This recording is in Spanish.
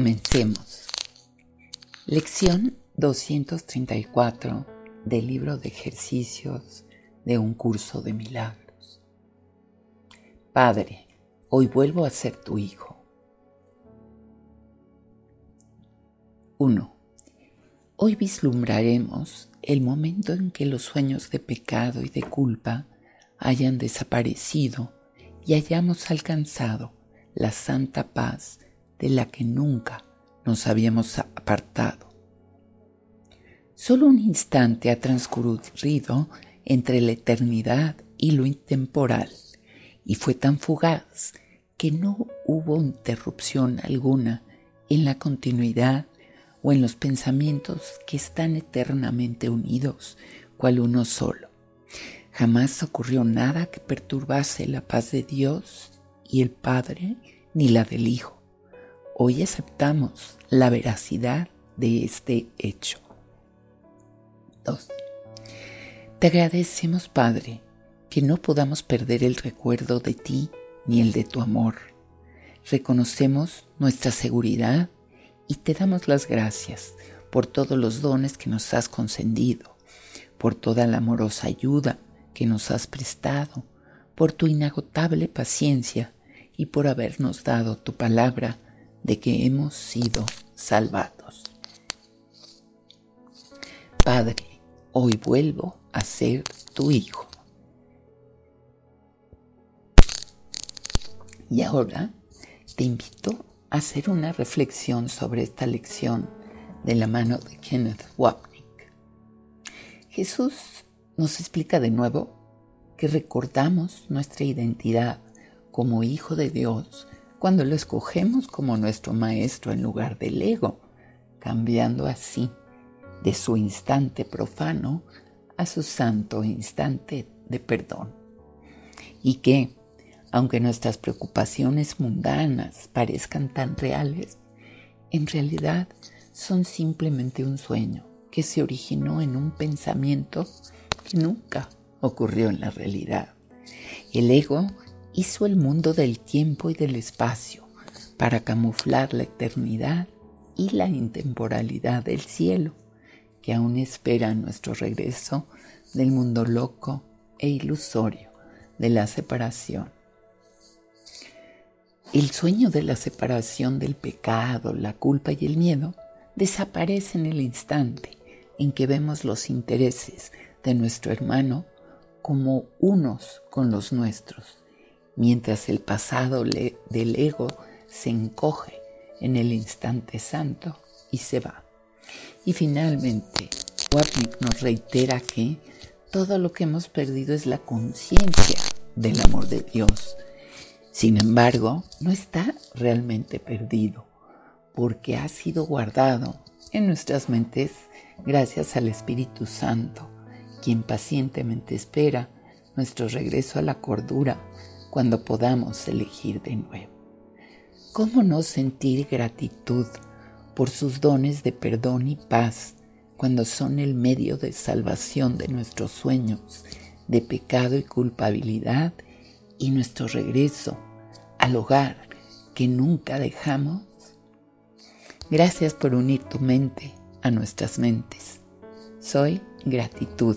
Comencemos. Lección 234 del libro de ejercicios de un curso de milagros. Padre, hoy vuelvo a ser tu hijo. 1. Hoy vislumbraremos el momento en que los sueños de pecado y de culpa hayan desaparecido y hayamos alcanzado la santa paz de la que nunca nos habíamos apartado. Solo un instante ha transcurrido entre la eternidad y lo intemporal, y fue tan fugaz que no hubo interrupción alguna en la continuidad o en los pensamientos que están eternamente unidos, cual uno solo. Jamás ocurrió nada que perturbase la paz de Dios y el Padre ni la del Hijo. Hoy aceptamos la veracidad de este hecho. 2. Te agradecemos, Padre, que no podamos perder el recuerdo de ti ni el de tu amor. Reconocemos nuestra seguridad y te damos las gracias por todos los dones que nos has concedido, por toda la amorosa ayuda que nos has prestado, por tu inagotable paciencia y por habernos dado tu palabra de que hemos sido salvados. Padre, hoy vuelvo a ser tu hijo. Y ahora te invito a hacer una reflexión sobre esta lección de la mano de Kenneth Wapnick. Jesús nos explica de nuevo que recordamos nuestra identidad como hijo de Dios cuando lo escogemos como nuestro maestro en lugar del ego, cambiando así de su instante profano a su santo instante de perdón. Y que, aunque nuestras preocupaciones mundanas parezcan tan reales, en realidad son simplemente un sueño que se originó en un pensamiento que nunca ocurrió en la realidad. El ego hizo el mundo del tiempo y del espacio para camuflar la eternidad y la intemporalidad del cielo, que aún espera nuestro regreso del mundo loco e ilusorio de la separación. El sueño de la separación del pecado, la culpa y el miedo desaparece en el instante en que vemos los intereses de nuestro hermano como unos con los nuestros mientras el pasado del ego se encoge en el instante santo y se va. Y finalmente, Wapnick nos reitera que todo lo que hemos perdido es la conciencia del amor de Dios. Sin embargo, no está realmente perdido, porque ha sido guardado en nuestras mentes gracias al Espíritu Santo, quien pacientemente espera nuestro regreso a la cordura cuando podamos elegir de nuevo. ¿Cómo no sentir gratitud por sus dones de perdón y paz cuando son el medio de salvación de nuestros sueños de pecado y culpabilidad y nuestro regreso al hogar que nunca dejamos? Gracias por unir tu mente a nuestras mentes. Soy gratitud.